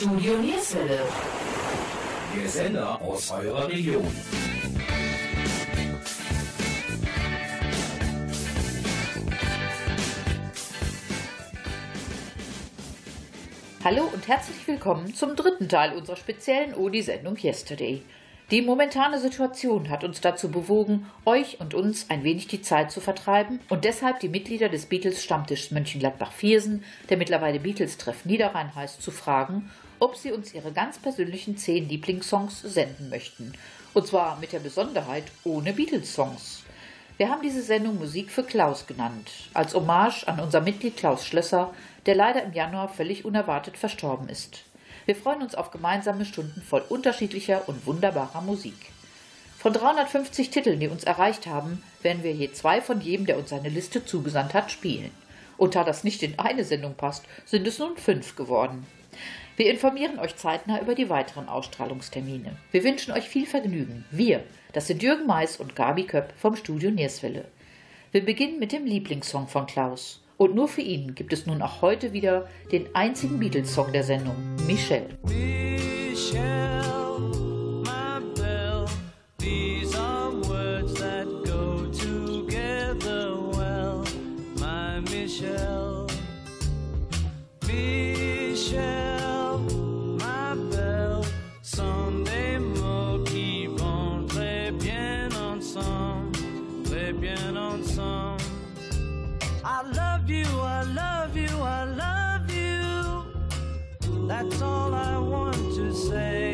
Studio Nierswelle. Der Sender aus eurer Region. Hallo und herzlich willkommen zum dritten Teil unserer speziellen Odi-Sendung Yesterday. Die momentane Situation hat uns dazu bewogen, euch und uns ein wenig die Zeit zu vertreiben und deshalb die Mitglieder des Beatles-Stammtischs Mönchengladbach-Viersen, der mittlerweile Beatles-Treff Niederrhein heißt, zu fragen, ob sie uns ihre ganz persönlichen zehn Lieblingssongs senden möchten. Und zwar mit der Besonderheit ohne Beatles-Songs. Wir haben diese Sendung Musik für Klaus genannt, als Hommage an unser Mitglied Klaus Schlösser, der leider im Januar völlig unerwartet verstorben ist. Wir freuen uns auf gemeinsame Stunden voll unterschiedlicher und wunderbarer Musik. Von 350 Titeln, die uns erreicht haben, werden wir je zwei von jedem, der uns seine Liste zugesandt hat, spielen. Und da das nicht in eine Sendung passt, sind es nun fünf geworden. Wir informieren euch zeitnah über die weiteren Ausstrahlungstermine. Wir wünschen euch viel Vergnügen. Wir, das sind Jürgen Mais und Gabi Köpp vom Studio Nierswelle. Wir beginnen mit dem Lieblingssong von Klaus. Und nur für ihn gibt es nun auch heute wieder den einzigen Beatles-Song der Sendung, Michelle. Michelle, That's all I want to say.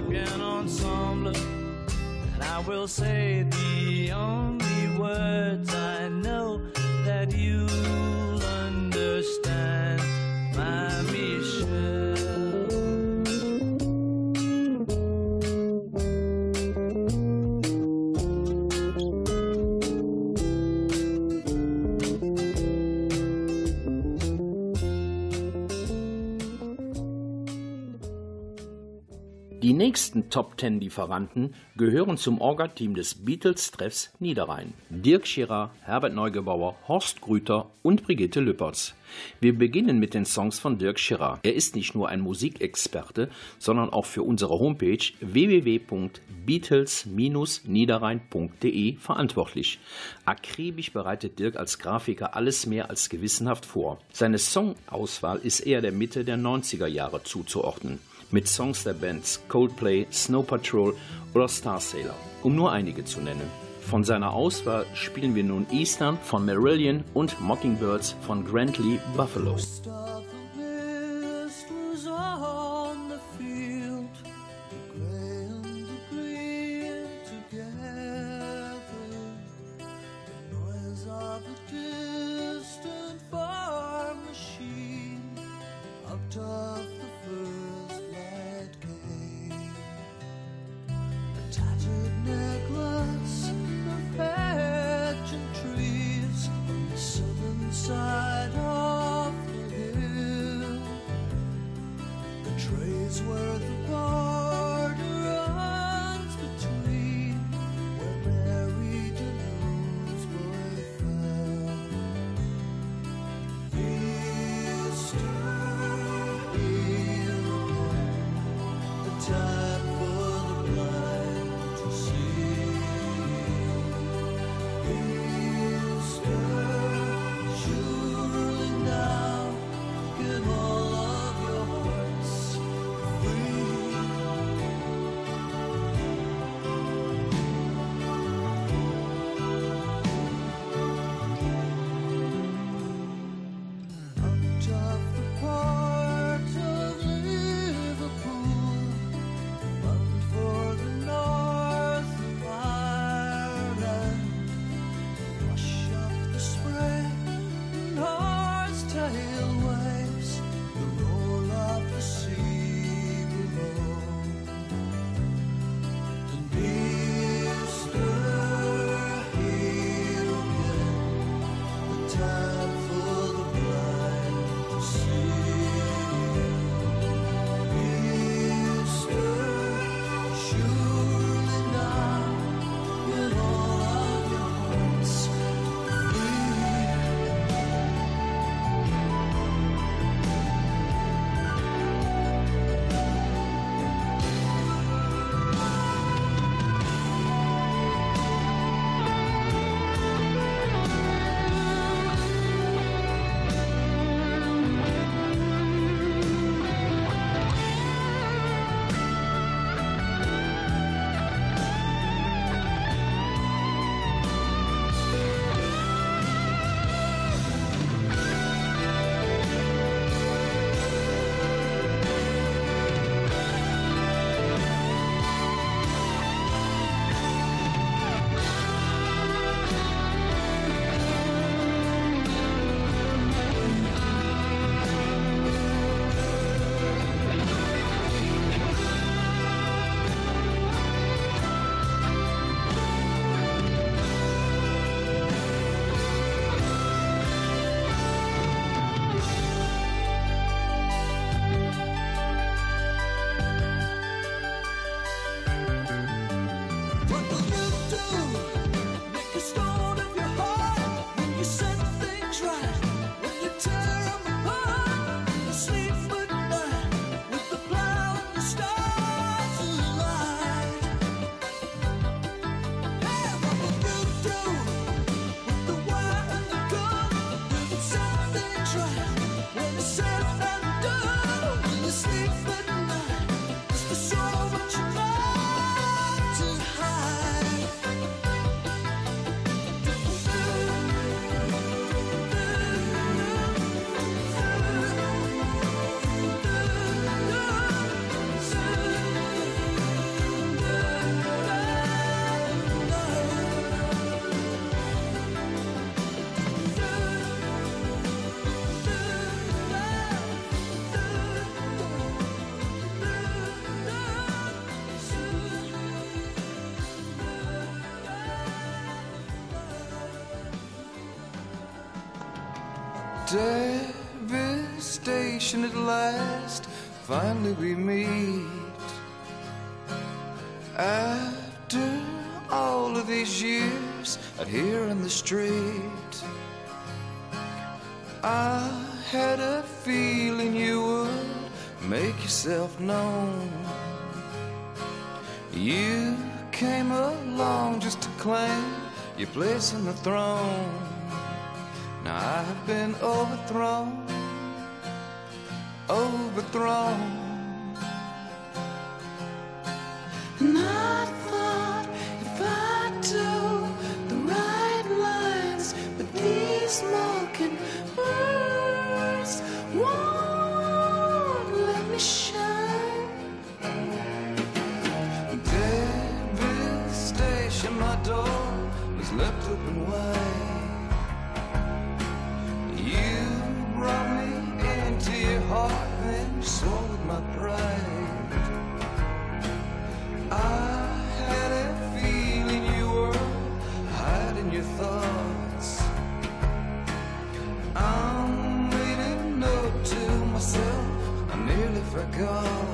Bien ensemble. And I will say the only words I know that you'll nächsten Top Ten Lieferanten gehören zum Orga-Team des Beatles-Treffs Niederrhein. Dirk Schirrer, Herbert Neugebauer, Horst Grüter und Brigitte Lüppertz. Wir beginnen mit den Songs von Dirk Schirrer. Er ist nicht nur ein Musikexperte, sondern auch für unsere Homepage www.beatles-niederrhein.de verantwortlich. Akribisch bereitet Dirk als Grafiker alles mehr als gewissenhaft vor. Seine Songauswahl ist eher der Mitte der 90er Jahre zuzuordnen mit Songs der Bands Coldplay, Snow Patrol oder Star Sailor, um nur einige zu nennen. Von seiner Auswahl spielen wir nun Eastern von Marillion und Mockingbirds von Grantley Buffalo. Devastation at last, finally we meet. After all of these years out here in the street, I had a feeling you would make yourself known. You came along just to claim your place on the throne. Now I've been overthrown, overthrown. And nearly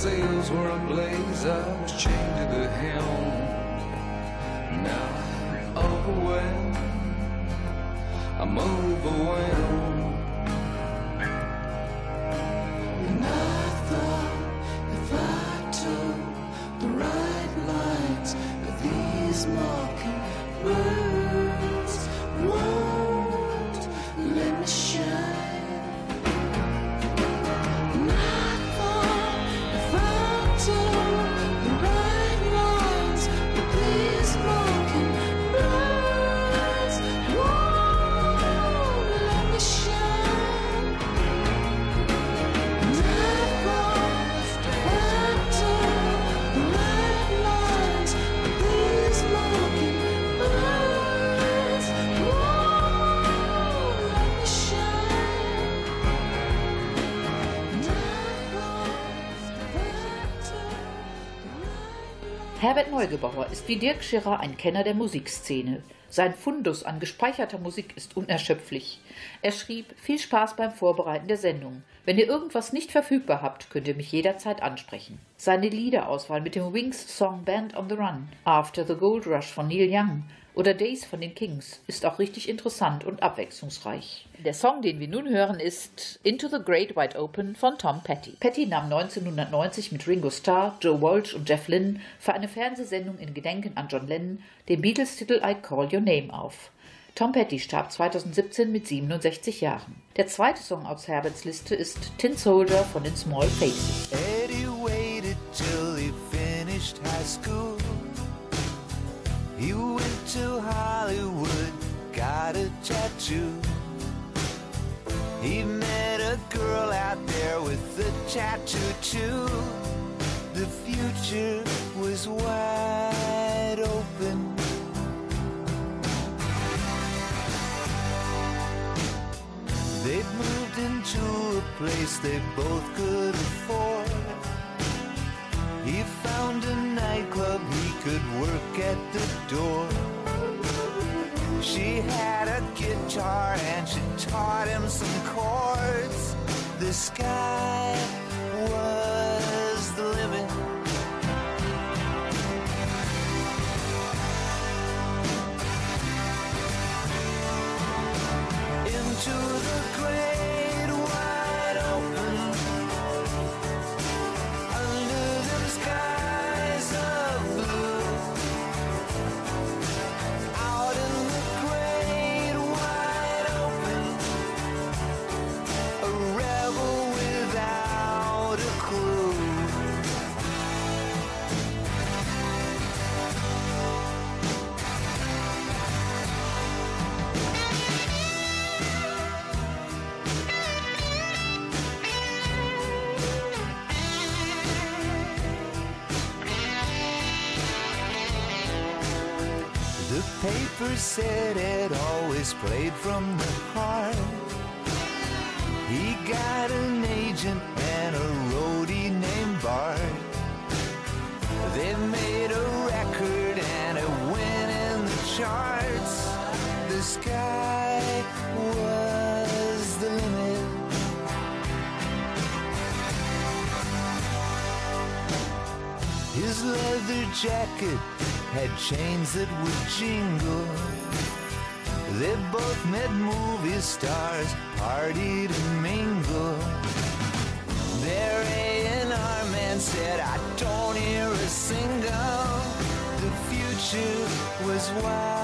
sails were ablaze, I was chained to the helm. Now oh I'm overwhelmed. I'm overwhelmed. Herbert Neugebauer ist wie Dirk Schirrer ein Kenner der Musikszene. Sein Fundus an gespeicherter Musik ist unerschöpflich. Er schrieb: Viel Spaß beim Vorbereiten der Sendung. Wenn ihr irgendwas nicht verfügbar habt, könnt ihr mich jederzeit ansprechen. Seine Liederauswahl mit dem Wings-Song Band on the Run, After the Gold Rush von Neil Young oder Days von den Kings ist auch richtig interessant und abwechslungsreich. Der Song, den wir nun hören, ist Into the Great Wide Open von Tom Petty. Petty nahm 1990 mit Ringo Starr, Joe Walsh und Jeff Lynne für eine Fernsehsendung in Gedenken an John Lennon den Beatles-Titel I Call Your Name auf. Tom Petty starb 2017 mit 67 Jahren. Der zweite Song aus Herberts Liste ist Tin Soldier von den Small Faces. Eddie waited till he finished high school. He tattoo. He met a girl out there with a tattoo too. The future was wide open. They'd moved into a place they both could afford. He found a nightclub he could work at the door. She had a guitar and she taught him some chords. The sky was the limit. Into The paper said it always played from the heart. He got an agent and a roadie named Bart. They made a record and it went in the charts. The sky was the limit. His leather jacket had chains that would jingle. They both met movie stars, partied and mingle. Their A&R man said, I don't hear a single. The future was wide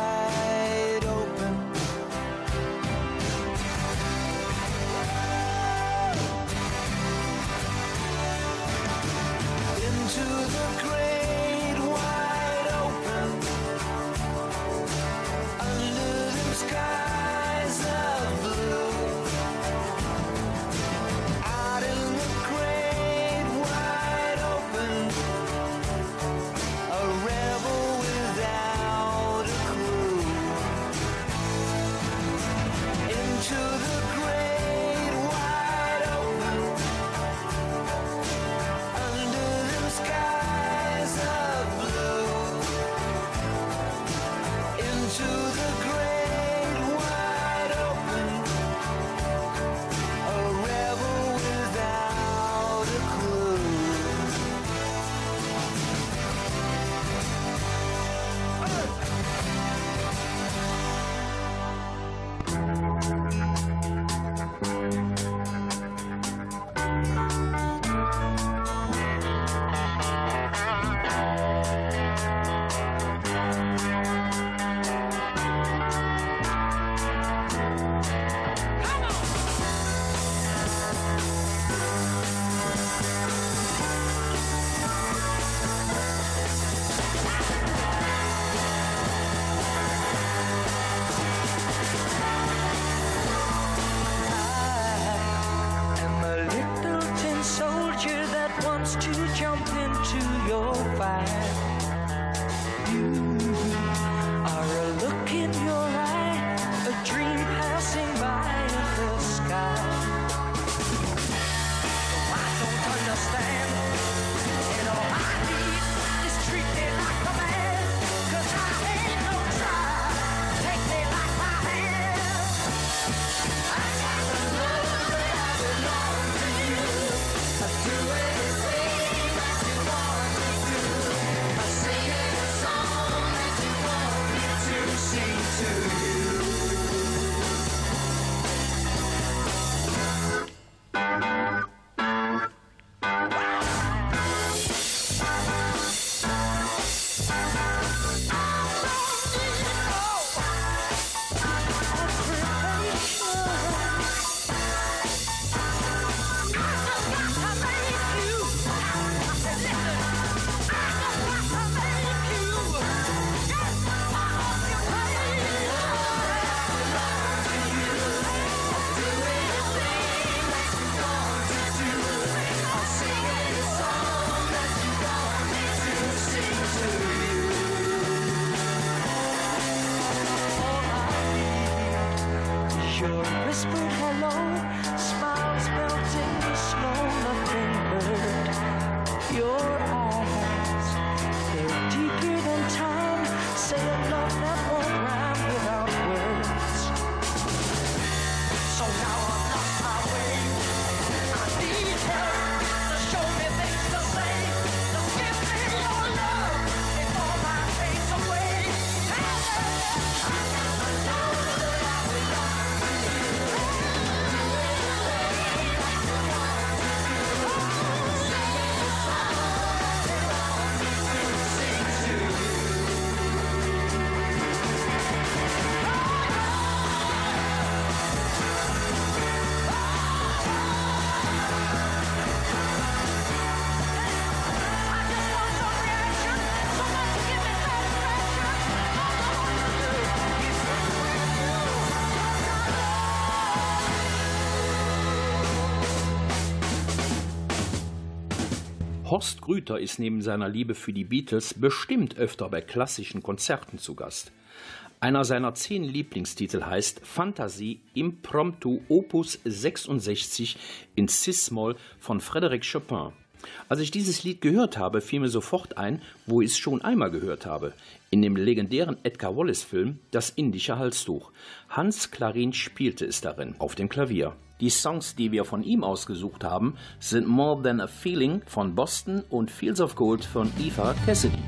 Horst Grüter ist neben seiner Liebe für die Beatles bestimmt öfter bei klassischen Konzerten zu Gast. Einer seiner zehn Lieblingstitel heißt Fantasie Impromptu Opus 66 in Cis-Moll von Frédéric Chopin. Als ich dieses Lied gehört habe, fiel mir sofort ein, wo ich es schon einmal gehört habe. In dem legendären Edgar Wallace-Film Das indische Halstuch. Hans Clarin spielte es darin, auf dem Klavier. Die Songs, die wir von ihm ausgesucht haben, sind More Than a Feeling von Boston und Fields of Gold von Eva Cassidy.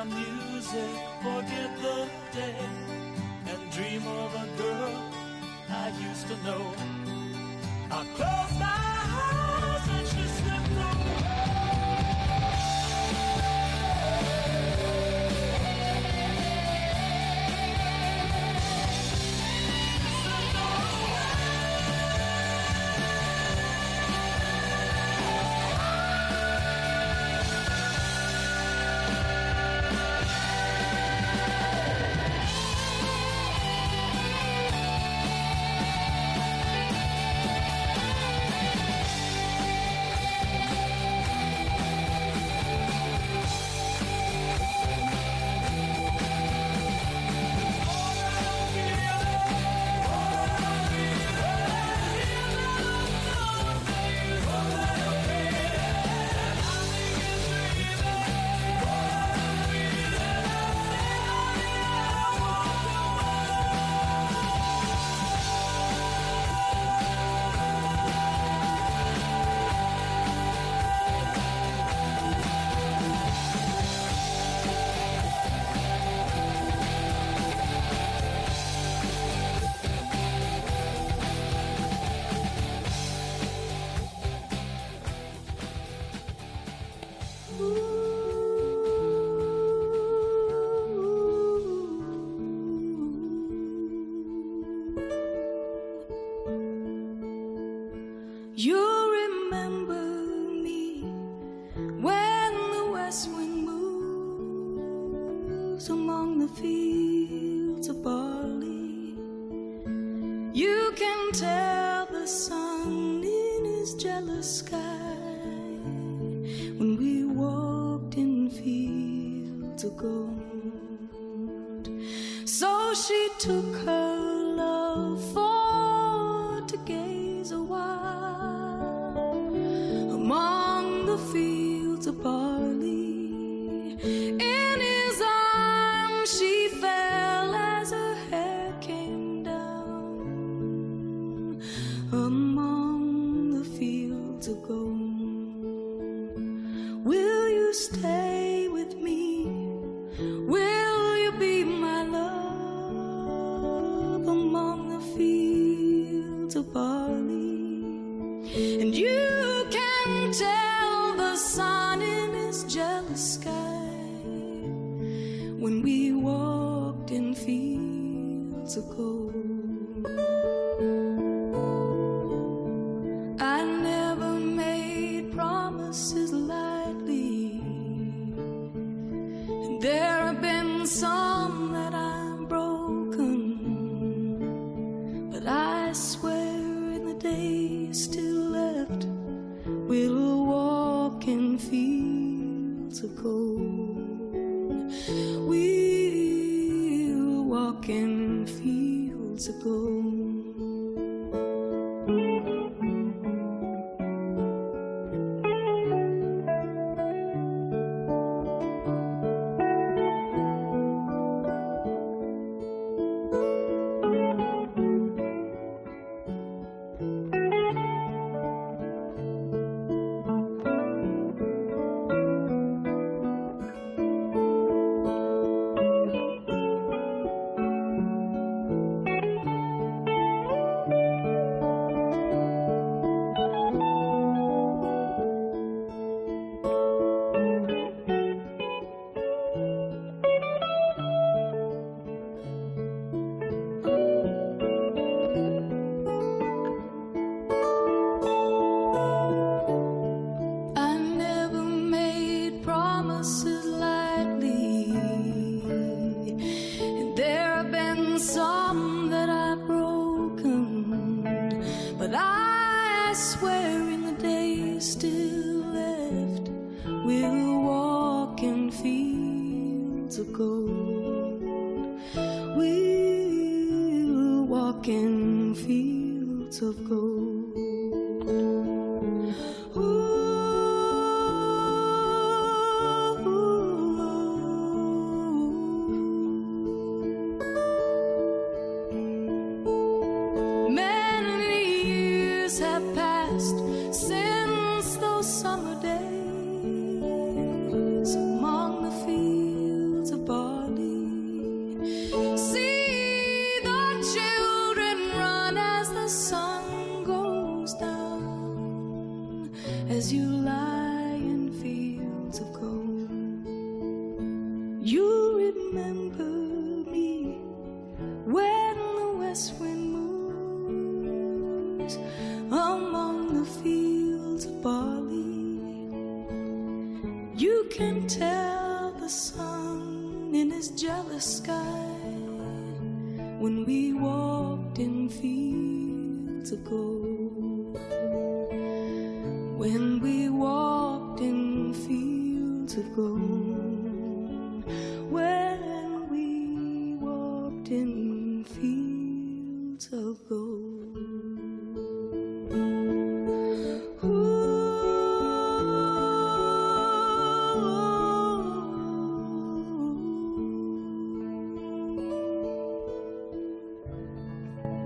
my music, forget the day, and dream of a girl I used to know. I close my remember me when the west wind moves among the fields of barley. You can tell the sun in his jealous sky when we walked in fields of gold. So she took her fields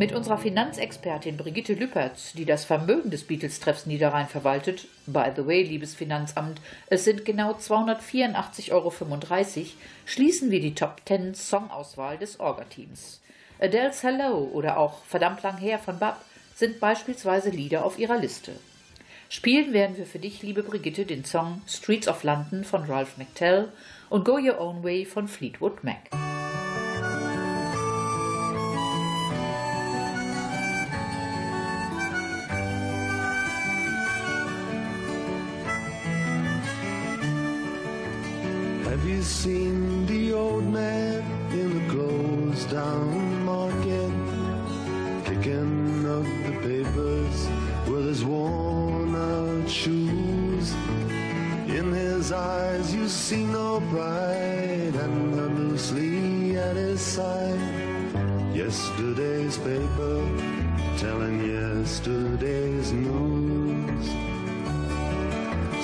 Mit unserer Finanzexpertin Brigitte Lüpertz, die das Vermögen des Beatles-Treffs Niederrhein verwaltet, by the way, liebes Finanzamt, es sind genau 284,35 Euro, schließen wir die Top 10 Songauswahl des Orga-Teams. Adele's Hello oder auch Verdammt lang her von Bab sind beispielsweise Lieder auf ihrer Liste. Spielen werden wir für dich, liebe Brigitte, den Song Streets of London von Ralph McTell und Go Your Own Way von Fleetwood Mac. Have you seen the old man in the closed down market? Kicking up the papers with his worn out shoes. In his eyes you see no pride and I'm loosely at his side. Yesterday's paper telling yesterday's news.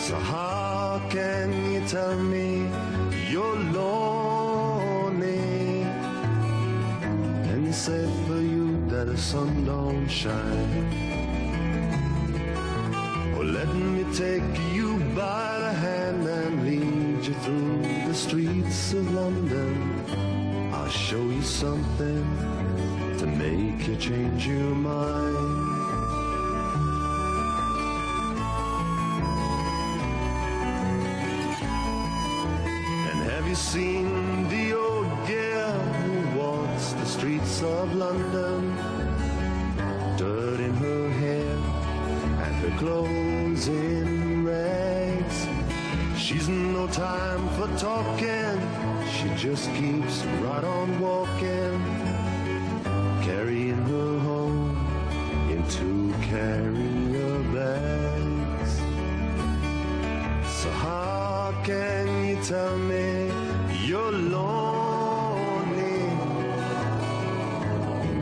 So how can you tell me sun don't shine? Well, let me take you by the hand and lead you through the streets of London. I'll show you something to make you change your mind. And have you seen the old girl who walks the streets of London? Clothes in rags. She's no time for talking, she just keeps right on walking, carrying her home in two carrier bags. So how can you tell me you're lonely?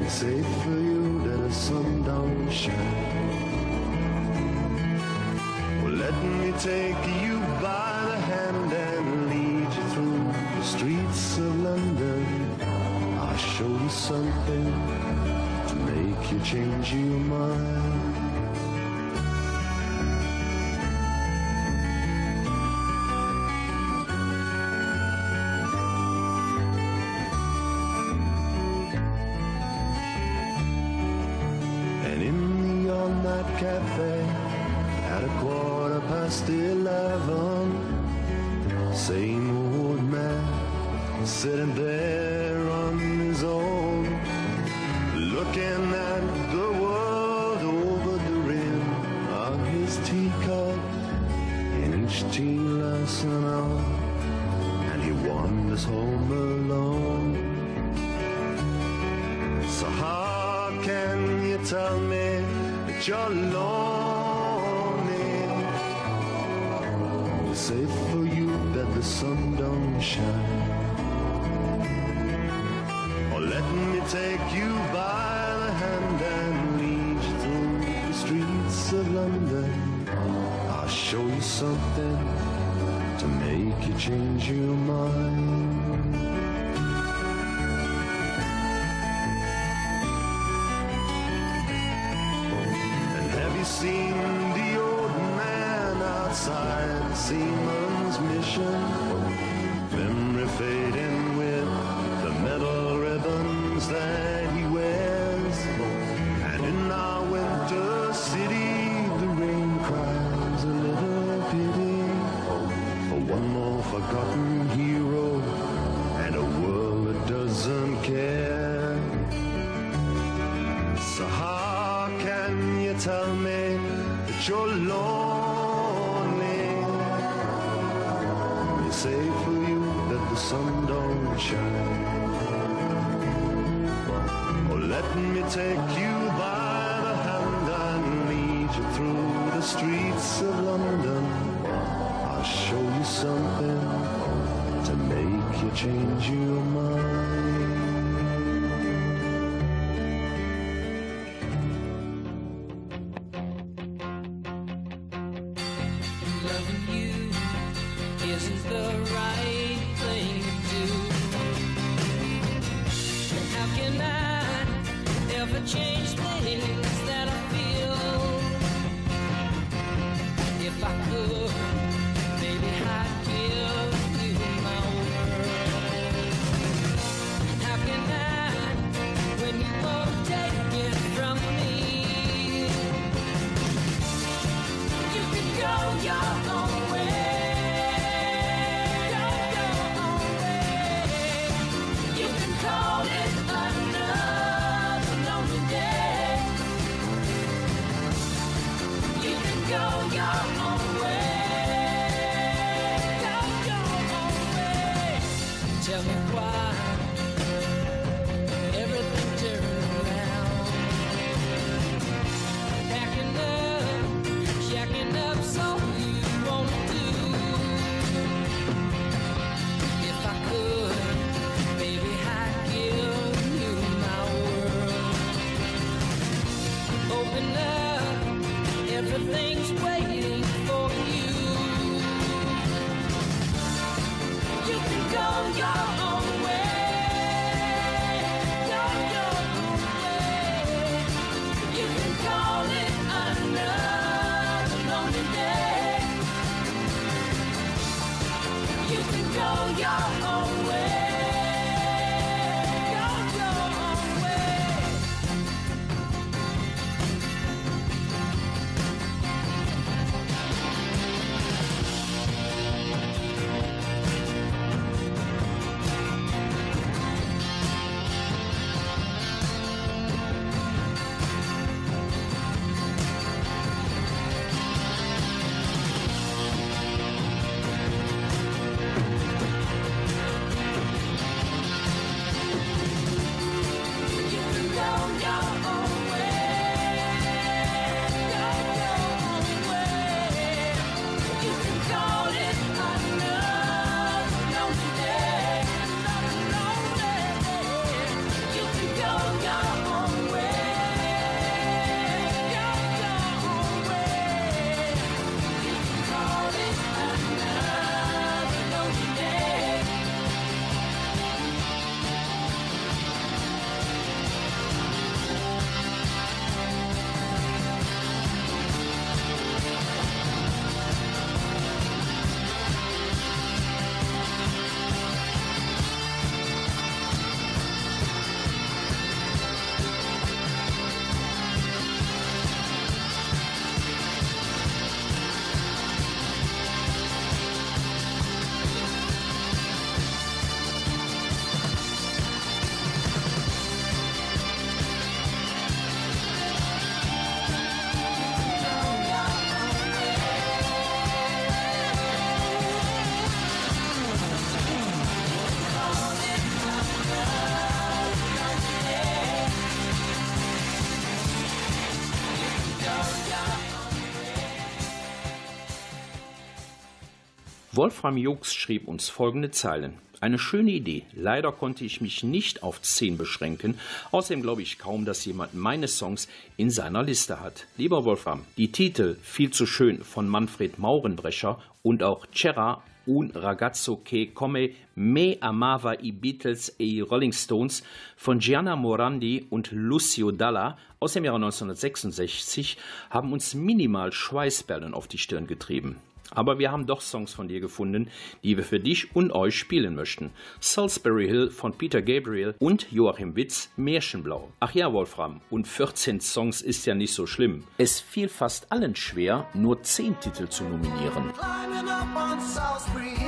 Safe for you that the sun don't shine. Take you by the hand and lead you through the streets of London. I'll show you something to make you change your mind. You're lonely? It's safe for you that the sun don't shine. Or let me take you by the hand and lead you through the streets of London. I'll show you something to make you change your mind. Seen the old man outside Seaman's mission? 拥。Wolfram Jux schrieb uns folgende Zeilen. Eine schöne Idee. Leider konnte ich mich nicht auf zehn beschränken. Außerdem glaube ich kaum, dass jemand meine Songs in seiner Liste hat. Lieber Wolfram, die Titel Viel zu schön von Manfred Maurenbrecher und auch C'era un ragazzo che come me amava i Beatles e i Rolling Stones von Gianna Morandi und Lucio Dalla aus dem Jahre 1966 haben uns minimal Schweißperlen auf die Stirn getrieben. Aber wir haben doch Songs von dir gefunden, die wir für dich und euch spielen möchten. Salisbury Hill von Peter Gabriel und Joachim Witz Märchenblau. Ach ja, Wolfram, und 14 Songs ist ja nicht so schlimm. Es fiel fast allen schwer, nur 10 Titel zu nominieren. Climbing up on Salisbury Hill,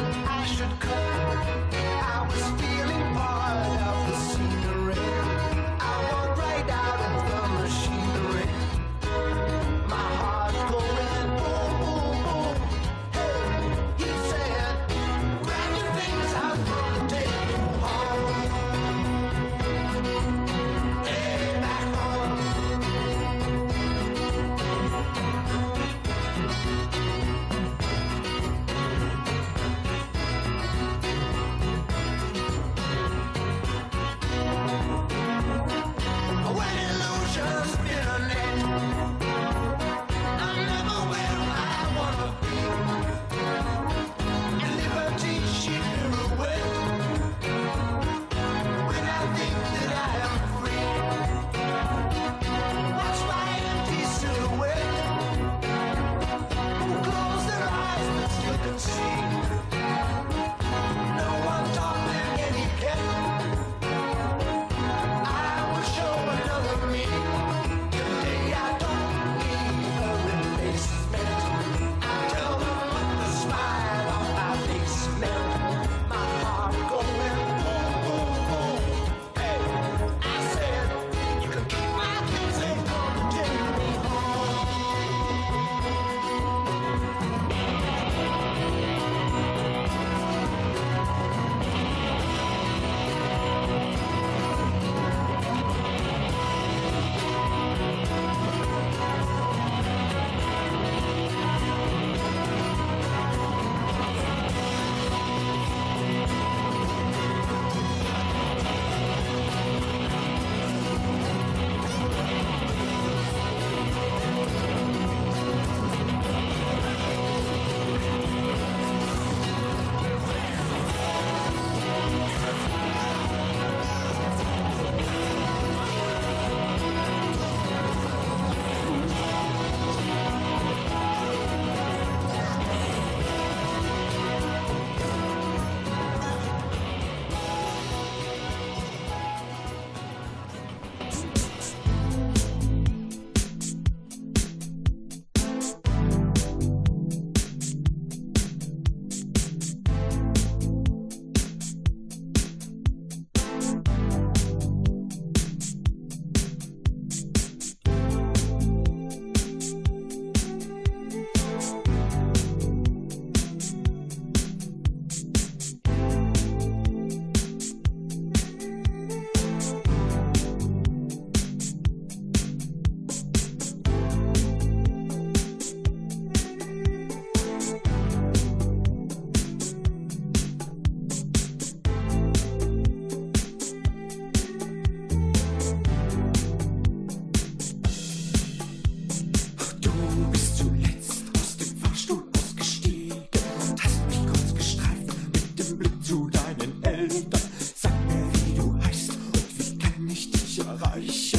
I should cut. Yeah. sure?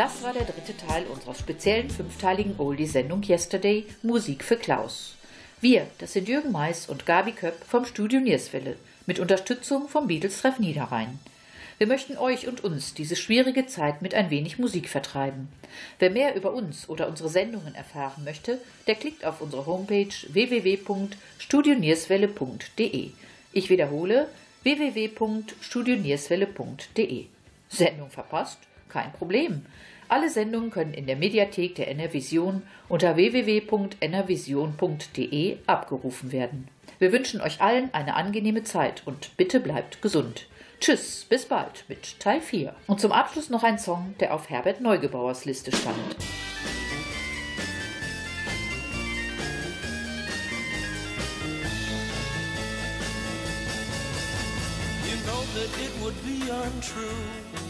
Das war der dritte Teil unserer speziellen fünfteiligen Oldie-Sendung Yesterday Musik für Klaus. Wir, das sind Jürgen Mais und Gabi Köpp vom Studio Nierswelle mit Unterstützung vom Beatles-Treff Niederrhein. Wir möchten euch und uns diese schwierige Zeit mit ein wenig Musik vertreiben. Wer mehr über uns oder unsere Sendungen erfahren möchte, der klickt auf unsere Homepage www.studionierswelle.de. Ich wiederhole www.studionierswelle.de. Sendung verpasst? Kein Problem. Alle Sendungen können in der Mediathek der NRVision unter www.nrvision.de abgerufen werden. Wir wünschen euch allen eine angenehme Zeit und bitte bleibt gesund. Tschüss, bis bald mit Teil 4. Und zum Abschluss noch ein Song, der auf Herbert Neugebauers Liste stand. You know that it would be untrue.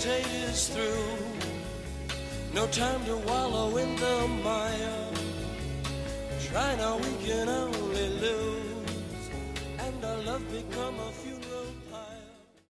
Hesitate is through. No time to wallow in the mire. Try now, we can.